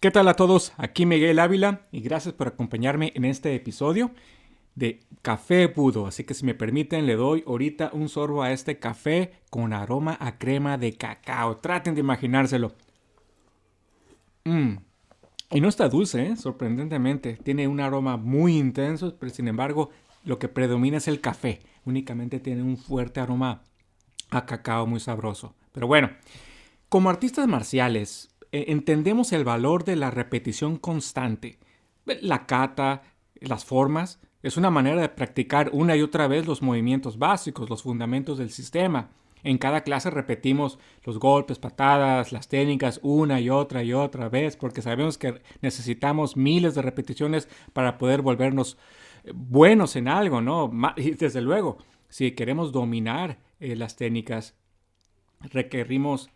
¿Qué tal a todos? Aquí Miguel Ávila y gracias por acompañarme en este episodio de Café Budo. Así que si me permiten, le doy ahorita un sorbo a este café con aroma a crema de cacao. Traten de imaginárselo. Mmm. Y no está dulce, ¿eh? sorprendentemente. Tiene un aroma muy intenso, pero sin embargo lo que predomina es el café. Únicamente tiene un fuerte aroma a cacao muy sabroso. Pero bueno, como artistas marciales, entendemos el valor de la repetición constante. La kata, las formas, es una manera de practicar una y otra vez los movimientos básicos, los fundamentos del sistema. En cada clase repetimos los golpes, patadas, las técnicas una y otra y otra vez, porque sabemos que necesitamos miles de repeticiones para poder volvernos eh, buenos en algo, ¿no? Y desde luego, si queremos dominar eh, las técnicas, requerimos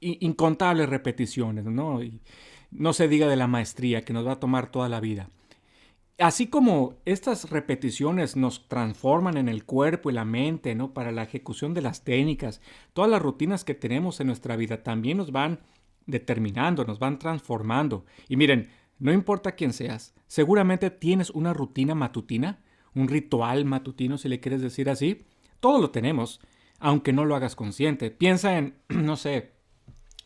incontables repeticiones, ¿no? No se diga de la maestría, que nos va a tomar toda la vida. Así como estas repeticiones nos transforman en el cuerpo y la mente, ¿no? Para la ejecución de las técnicas, todas las rutinas que tenemos en nuestra vida también nos van determinando, nos van transformando. Y miren, no importa quién seas, seguramente tienes una rutina matutina, un ritual matutino, si le quieres decir así. Todo lo tenemos, aunque no lo hagas consciente. Piensa en, no sé,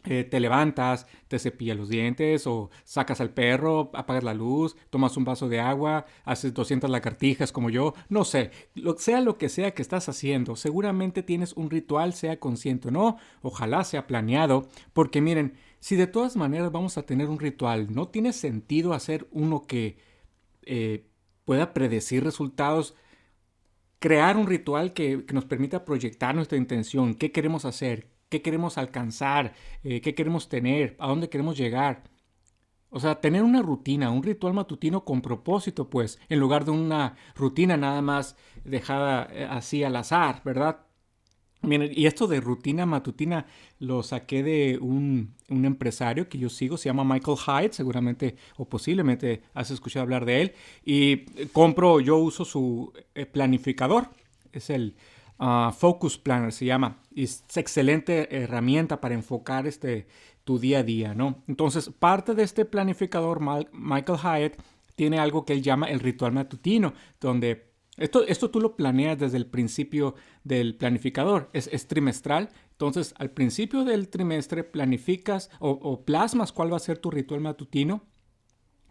eh, te levantas, te cepillas los dientes o sacas al perro, apagas la luz, tomas un vaso de agua, haces 200 lagartijas como yo, no sé, lo, sea lo que sea que estás haciendo, seguramente tienes un ritual, sea consciente o no, ojalá sea planeado, porque miren, si de todas maneras vamos a tener un ritual, no tiene sentido hacer uno que eh, pueda predecir resultados crear un ritual que, que, nos permita proyectar nuestra intención, qué queremos hacer, qué queremos alcanzar, eh, qué queremos tener, a dónde queremos llegar. O sea, tener una rutina, un ritual matutino con propósito, pues, en lugar de una rutina nada más dejada eh, así al azar, ¿verdad? Miren, y esto de rutina matutina lo saqué de un, empresario que yo sigo, se llama Michael Hyde, seguramente o posiblemente has escuchado hablar de él. Y compro, yo uso su eh, planificador, es el Ah, Focus Planner se llama. Es excelente herramienta para enfocar este, tu día a día, ¿no? Entonces, parte de este planificador, Michael Hyatt, tiene algo que él llama el ritual matutino, donde esto, esto tú lo planeas desde el principio del planificador, es, trimestral. Entonces, al principio del trimestre planificas o, o, plasmas cuál va a ser tu ritual matutino.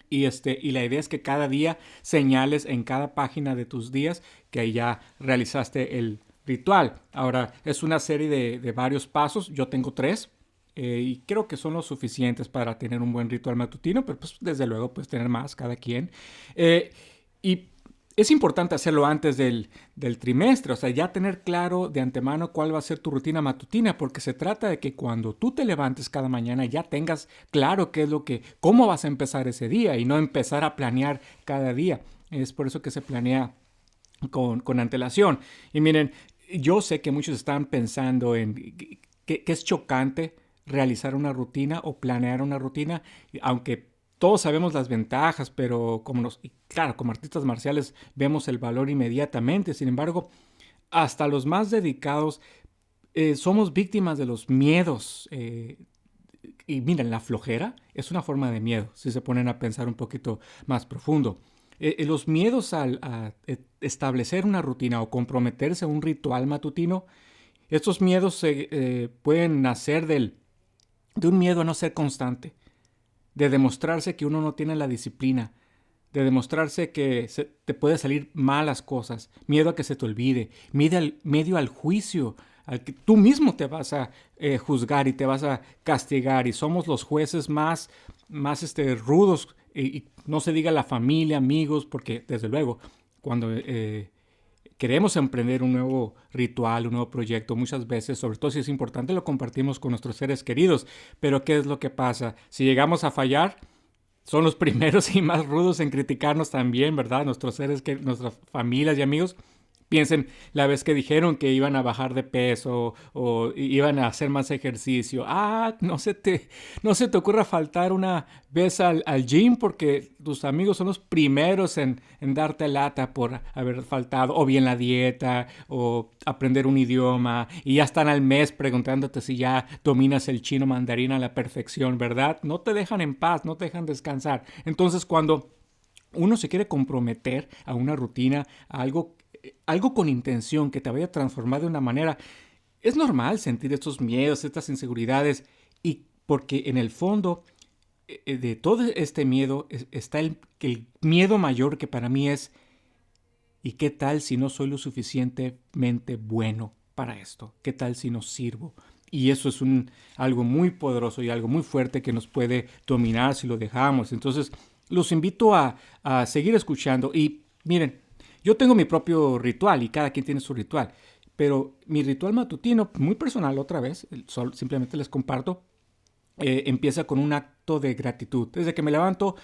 Y, este, y la idea es que cada día señales en cada página de tus días que ya realizaste el, ritual. Ahora, es una serie de, varios pasos, yo tengo tres. Eh, y creo que son los suficientes para tener un buen ritual matutino, pero pues desde luego puedes tener más cada quien. Eh, y es importante hacerlo antes del, trimestre, o sea, ya tener claro de antemano cuál va a ser tu rutina matutina, porque se trata de que cuando tú te levantes cada mañana ya tengas claro qué es lo que, cómo vas a empezar ese día y no empezar a planear cada día. Es por eso que se planea con, con antelación. Y miren, yo sé que muchos están pensando en que, es chocante realizar una rutina o planear una rutina, aunque todos sabemos las ventajas, pero como nos, claro, como artistas marciales vemos el valor inmediatamente. Sin embargo, hasta los más dedicados eh, somos víctimas de los miedos. Eh, y miren, la flojera es una forma de miedo, si se ponen a pensar un poquito más profundo. Eh, eh, los miedos al, eh, establecer una rutina o comprometerse a un ritual matutino, estos miedos pueden nacer del, de un miedo a no ser constante, de demostrarse que uno no tiene la disciplina, de demostrarse que te puede salir malas cosas, miedo a que se te olvide, miedo al, medio al juicio, al que tú mismo te vas a juzgar y te vas a castigar y somos los jueces más, más este, rudos y, no se diga la familia, amigos, porque desde luego, cuando eh, queremos emprender un nuevo ritual, un nuevo proyecto, muchas veces, sobre todo si es importante, lo compartimos con nuestros seres queridos. Pero ¿qué es lo que pasa? Si llegamos a fallar, son los primeros y más rudos en criticarnos también, ¿verdad? Nuestros seres, que, nuestras familias y amigos. Piensen la vez que dijeron que iban a bajar de peso o iban a hacer más ejercicio. Ah, no se te, no se te ocurra faltar una vez al, gym porque tus amigos son los primeros en, en, darte lata por haber faltado. O bien la dieta o aprender un idioma. Y ya están al mes preguntándote si ya dominas el chino mandarín a la perfección, ¿verdad? No te dejan en paz, no te dejan descansar. Entonces cuando uno se quiere comprometer a una rutina, a algo algo con intención que te vaya a transformar de una manera, es normal sentir estos miedos, estas inseguridades, y porque en el fondo eh, eh, de todo este miedo está el, miedo mayor que para mí es, ¿y qué tal si no soy lo suficientemente bueno para esto? ¿Qué tal si no sirvo? Y eso es algo muy poderoso y algo muy fuerte que nos puede dominar si lo dejamos. Entonces, los invito a seguir escuchando y miren, yo tengo mi propio ritual y cada quien tiene su ritual, pero mi ritual matutino, muy personal otra vez, simplemente les comparto, eh, empieza con un acto de gratitud. Desde que me levanto,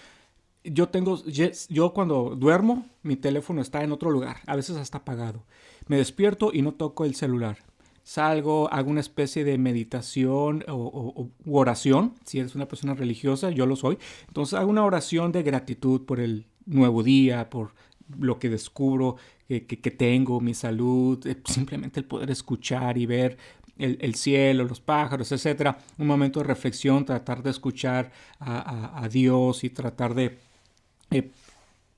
yo tengo, yo cuando duermo, mi teléfono está en otro lugar, a veces hasta apagado. Me despierto y no toco el celular. Salgo, hago una especie de meditación o, oración. Si eres una persona religiosa, yo lo soy. Entonces hago una oración de gratitud por el nuevo día, por lo que descubro que, tengo, mi salud, eh, simplemente el poder escuchar y ver el, cielo, los pájaros, etc. Un momento de reflexión, tratar de escuchar a, Dios y tratar de eh,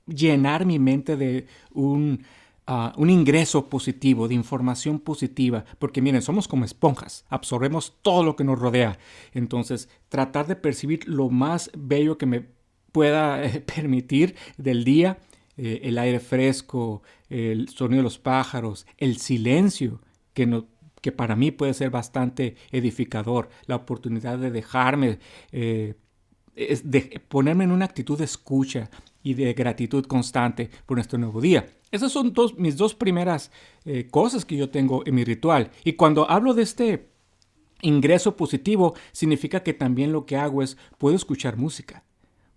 llenar mi mente de un, ah, un ingreso positivo, de información positiva, porque miren, somos como esponjas, absorbemos todo lo que nos rodea. Entonces, tratar de percibir lo más bello que me pueda eh, permitir del día eh, el aire fresco, el sonido de los pájaros, el silencio, que, no, que para mí puede ser bastante edificador, la oportunidad de dejarme, eh, de ponerme en una actitud de escucha y de gratitud constante por nuestro nuevo día. Esas son dos, mis dos primeras eh, cosas que yo tengo en mi ritual. Y cuando hablo de este ingreso positivo, significa que también lo que hago es puedo escuchar música.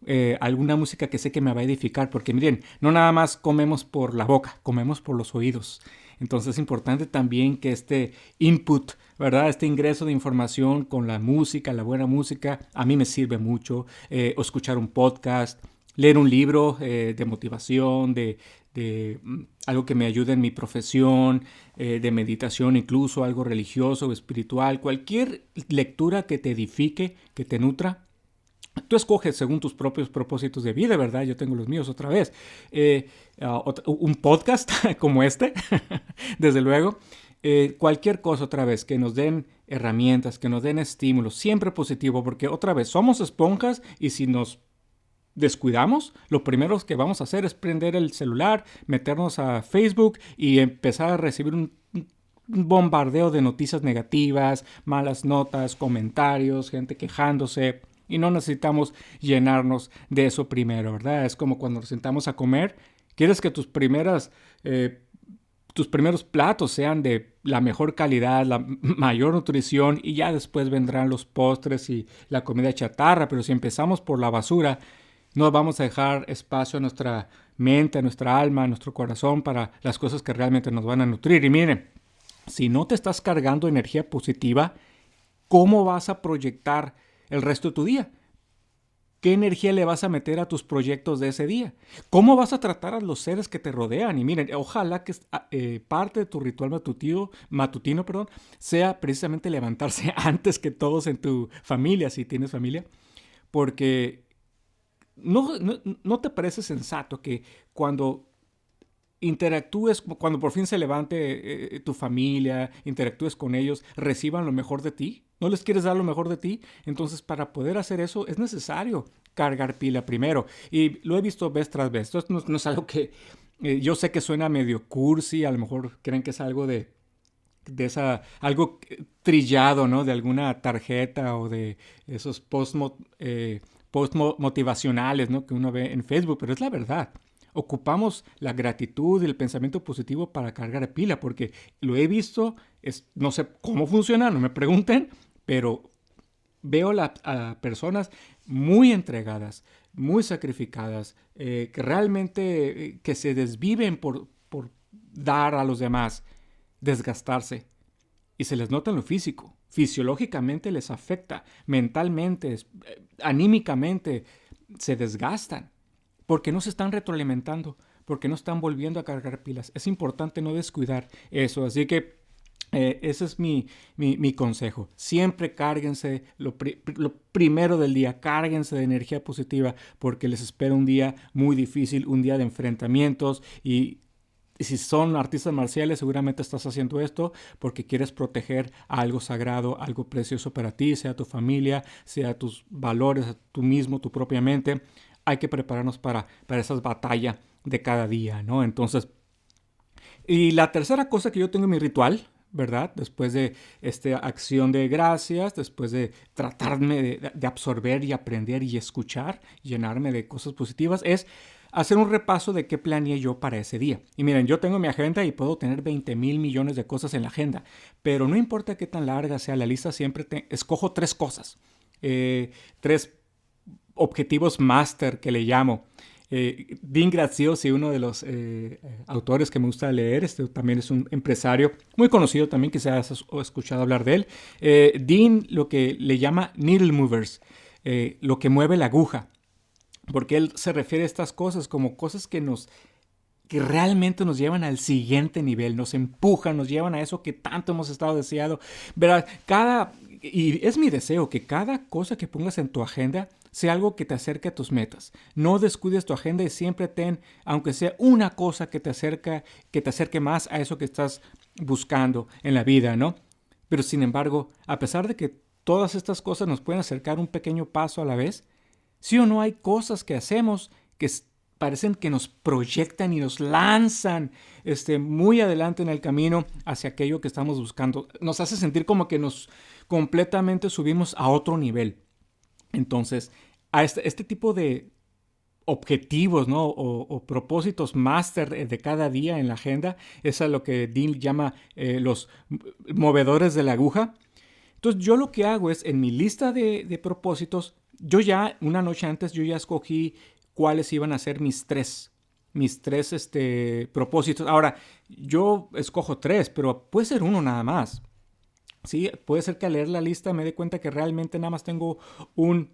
Eh, alguna música que sé que me va a edificar, porque miren, no nada más comemos por la boca, comemos por los oídos. Entonces es importante también que este input, ¿verdad? Este ingreso de información con la música, la buena música, a mí me sirve mucho. Eh, o escuchar un podcast, leer un libro eh, de motivación, de, de, mm, algo que me ayude en mi profesión, de meditación, incluso algo religioso o espiritual, cualquier lectura que te edifique, que te nutra, Tú escoges según tus propios propósitos de vida, ¿verdad? Yo tengo los míos otra vez. Eh, ah, un podcast como este, desde luego. Eh, cualquier cosa otra vez, que nos den herramientas, que nos den estímulos, siempre positivo, porque otra vez somos esponjas y si nos descuidamos, lo primero que vamos a hacer es prender el celular, meternos a Facebook y empezar a recibir un bombardeo de noticias negativas, malas notas, comentarios, gente quejándose y no necesitamos llenarnos de eso primero, ¿verdad? Es como cuando nos sentamos a comer, quieres que tus primeras... Eh, tus primeros platos sean de la mejor calidad, la mayor nutrición y ya después vendrán los postres y la comida chatarra, pero si empezamos por la basura, no vamos a dejar espacio a nuestra mente, a nuestra alma, a nuestro corazón para las cosas que realmente nos van a nutrir. Y miren, si no te estás cargando energía positiva, ¿cómo vas a proyectar el resto de tu día. ¿Qué energía le vas a meter a tus proyectos de ese día? ¿Cómo vas a tratar a los seres que te rodean? Y miren, ojalá que ah, eh, parte de tu ritual matutino, matutino perdón, sea precisamente levantarse antes que todos en tu familia, si tienes familia, porque no, no te parece sensato que cuando interactúes, cuando por fin se levante eh, tu familia, interactúes con ellos, reciban lo mejor de ti. ¿No les quieres dar lo mejor de ti? Entonces, para poder hacer eso es necesario cargar pila primero. Y lo he visto vez tras vez. Esto no, es algo que eh, yo sé que suena medio cursi, a lo mejor creen que es algo de, de esa, algo trillado, ¿no? De alguna tarjeta o de esos post, eh, motivacionales, ¿no? Que uno ve en Facebook, pero es la verdad ocupamos la gratitud y el pensamiento positivo para cargar pila, porque lo he visto, es, no sé cómo funciona, no me pregunten, pero veo a personas muy entregadas, muy sacrificadas, eh, que realmente eh, que se desviven por, por dar a los demás, desgastarse. Y se les nota en lo físico. Fisiológicamente les afecta, mentalmente, eh, anímicamente, se desgastan, porque no se están retroalimentando, porque no están volviendo a cargar pilas. Es importante no descuidar eso. Así que eh, ese es mi, mi, consejo. Siempre cárguense lo, primero del día, cárguense de energía positiva porque les espera un día muy difícil, un día de enfrentamientos y si son artistas marciales, seguramente estás haciendo esto porque quieres proteger algo sagrado, algo precioso para ti, sea tu familia, sea tus valores, tú mismo, tu propia mente. Hay que prepararnos para, para esas batallas de cada día, ¿no? Entonces, y la tercera cosa que yo tengo en mi ritual, ¿verdad? Después de esta acción de gracias, después de tratarme de, absorber y aprender y escuchar, llenarme de cosas positivas, es hacer un repaso de qué planeé yo para ese día. Y miren, yo tengo mi agenda y puedo tener 20 mil millones de cosas en la agenda, pero no importa qué tan larga sea la lista, siempre te, escojo tres cosas, eh, tres objetivos máster que le llamo. Eh, Dean Graziosi, uno de los eh, autores que me gusta leer, este también es un empresario muy conocido también, que se ha escuchado hablar de él. Eh, Dean lo que le llama needle movers, lo que mueve la aguja, porque él se refiere a estas cosas como cosas que nos que realmente nos llevan al siguiente nivel, nos empujan, nos llevan a eso que tanto hemos estado deseando. Verás, cada, y es mi deseo que cada cosa que pongas en tu agenda sea algo que te acerque a tus metas. No descuides tu agenda y siempre ten, aunque sea una cosa que te acerca, que te acerque más a eso que estás buscando en la vida, ¿no? Pero sin embargo, a pesar de que todas estas cosas nos pueden acercar un pequeño paso a la vez, sí o no hay cosas que hacemos que parecen que nos proyectan y nos lanzan este, muy adelante en el camino hacia aquello que estamos buscando. Nos hace sentir como que nos completamente subimos a otro nivel. Entonces, a este, este tipo de objetivos ¿no? o, propósitos máster de cada día en la agenda, es a lo que Dean llama eh, los movedores de la aguja. Entonces yo lo que hago es en mi lista de, propósitos, yo ya una noche antes yo ya escogí cuáles iban a ser mis tres, mis tres este, propósitos. Ahora, yo escojo tres, pero puede ser uno nada más. Sí, puede ser que al leer la lista me dé cuenta que realmente nada más tengo un,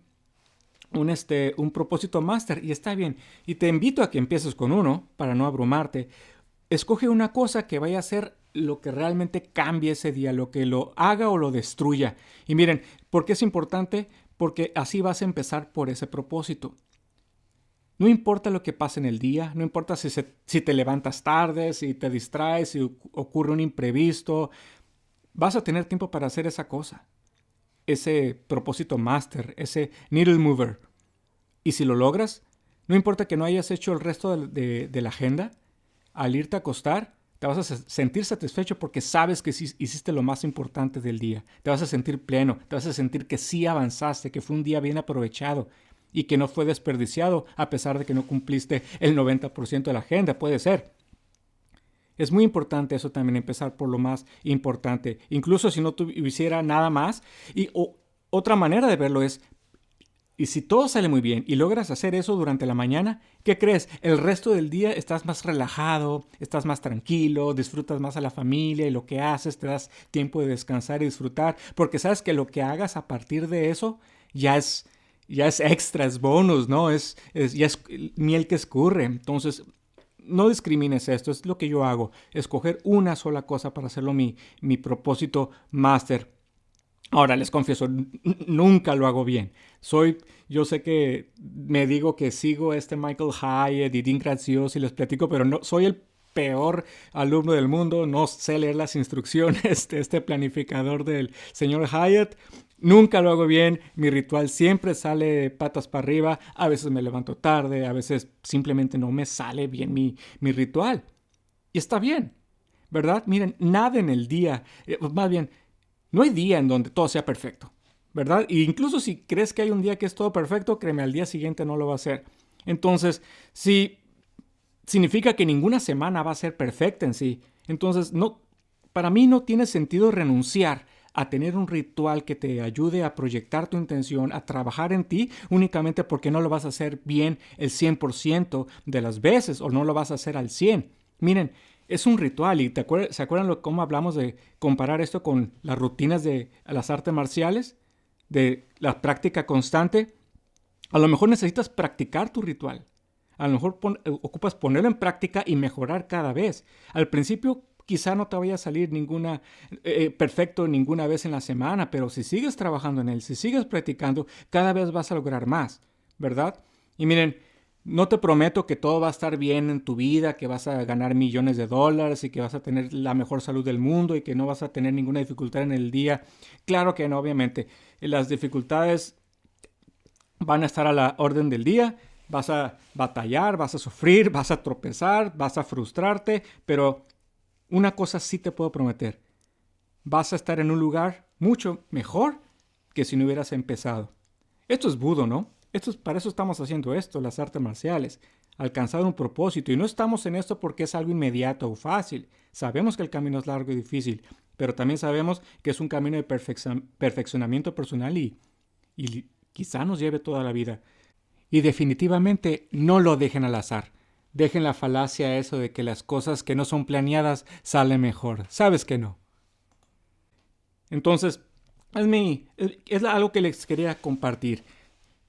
un, este, un propósito máster y está bien. Y te invito a que empieces con uno para no abrumarte. Escoge una cosa que vaya a ser lo que realmente cambie ese día, lo que lo haga o lo destruya. Y miren, ¿por qué es importante? Porque así vas a empezar por ese propósito. No importa lo que pase en el día, no importa si, si te levantas tarde, si te distraes, si ocurre un imprevisto, vas a tener tiempo para hacer esa cosa, ese propósito máster, ese needle mover. Y si lo logras, no importa que no hayas hecho el resto de, la agenda, al irte a acostar, te vas a sentir satisfecho porque sabes que hiciste lo más importante del día. Te vas a sentir pleno, te vas a sentir que sí avanzaste, que fue un día bien aprovechado y que no fue desperdiciado a pesar de que no cumpliste el 90% de la agenda. Puede ser. Es muy importante eso también, empezar por lo más importante. Incluso si no tuviera nada más. Y otra manera de verlo es, y si todo sale muy bien y logras hacer eso durante la mañana, ¿qué crees? El resto del día estás más relajado, estás más tranquilo, disfrutas más a la familia y lo que haces, te das tiempo de descansar y disfrutar, porque sabes que lo que hagas a partir de eso ya es ya es extra, es bonus, ¿no? Es, es, ya es miel que escurre. Entonces, no discrimines esto, es lo que yo hago, escoger una sola cosa para hacerlo mi, mi propósito máster. Ahora les confieso, nunca lo hago bien. Soy, yo sé que me digo que sigo este Michael Hyatt y Dean Graziosi y les platico, pero no soy el peor alumno del mundo, no sé leer las instrucciones de este planificador del señor Hyatt. Nunca lo hago bien, mi ritual siempre sale patas para arriba, a veces me levanto tarde, a veces simplemente no me sale bien mi, mi ritual. Y está bien, ¿verdad? Miren, nada en el día, eh, más bien, no hay día en donde todo sea perfecto, ¿verdad? E incluso si crees que hay un día que es todo perfecto, créeme, al día siguiente no lo va a ser. Entonces, si significa que ninguna semana va a ser perfecta en sí, entonces no, para mí no tiene sentido renunciar a tener un ritual que te ayude a proyectar tu intención, a trabajar en ti, únicamente porque no lo vas a hacer bien el 100% de las veces o no lo vas a hacer al 100%. Miren, es un ritual. ¿Y se acuerdan cómo hablamos de comparar esto con las rutinas de las artes marciales? De la práctica constante. A lo mejor necesitas practicar tu ritual. A lo mejor eh, ocupas ponerlo en práctica y mejorar cada vez. Al principio quizá no te vaya a salir ninguna eh, eh, perfecto ninguna vez en la semana, pero si sigues trabajando en él, si sigues practicando, cada vez vas a lograr más, ¿verdad? Y miren, no te prometo que todo va a estar bien en tu vida, que vas a ganar millones de dólares y que vas a tener la mejor salud del mundo y que no vas a tener ninguna dificultad en el día. Claro que no, obviamente. Las dificultades van a estar a la orden del día. Vas a batallar, vas a sufrir, vas a tropezar, vas a frustrarte, pero una cosa sí te puedo prometer. Vas a estar en un lugar mucho mejor que si no hubieras empezado. Esto es budo, ¿no? Esto para eso estamos haciendo esto, las artes marciales. Alcanzar un propósito. Y no estamos en esto porque es algo inmediato o fácil. Sabemos que el camino es largo y difícil, pero también sabemos que es un camino de perfeccionamiento personal y quizá nos lleve toda la vida. Y definitivamente no lo dejen al azar. Dejen la falacia eso de que las cosas que no son planeadas salen mejor. Sabes que no. Entonces, es, es algo que les quería compartir.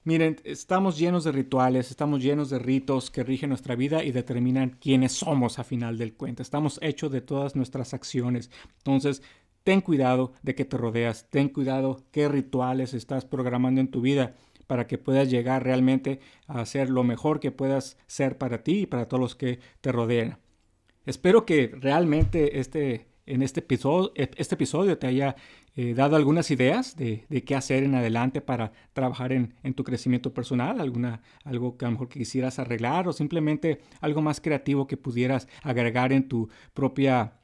Miren, estamos llenos de rituales, estamos llenos de ritos que rigen nuestra vida y determinan quiénes somos a final del cuento. Estamos hechos de todas nuestras acciones. Entonces, ten cuidado de que te rodeas, ten cuidado qué rituales estás programando en tu vida para que puedas llegar realmente a ser lo mejor que puedas ser para ti y para todos los que te rodean. Espero que realmente este, en este episodio, este episodio te haya eh, dado algunas ideas de, qué hacer en adelante para trabajar en, tu crecimiento personal, alguna, algo que a lo mejor quisieras arreglar o simplemente algo más creativo que pudieras agregar en tu propia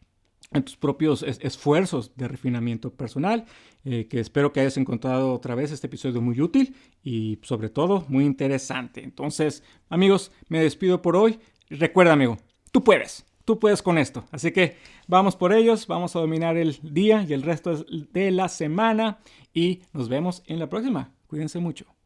en tus propios esfuerzos de refinamiento personal, eh, que espero que hayas encontrado otra vez este episodio muy útil y sobre todo muy interesante. Entonces, amigos, me despido por hoy. Recuerda, amigo, tú puedes, tú puedes con esto. Así que vamos por ellos, vamos a dominar el día y el resto de la semana y nos vemos en la próxima. Cuídense mucho.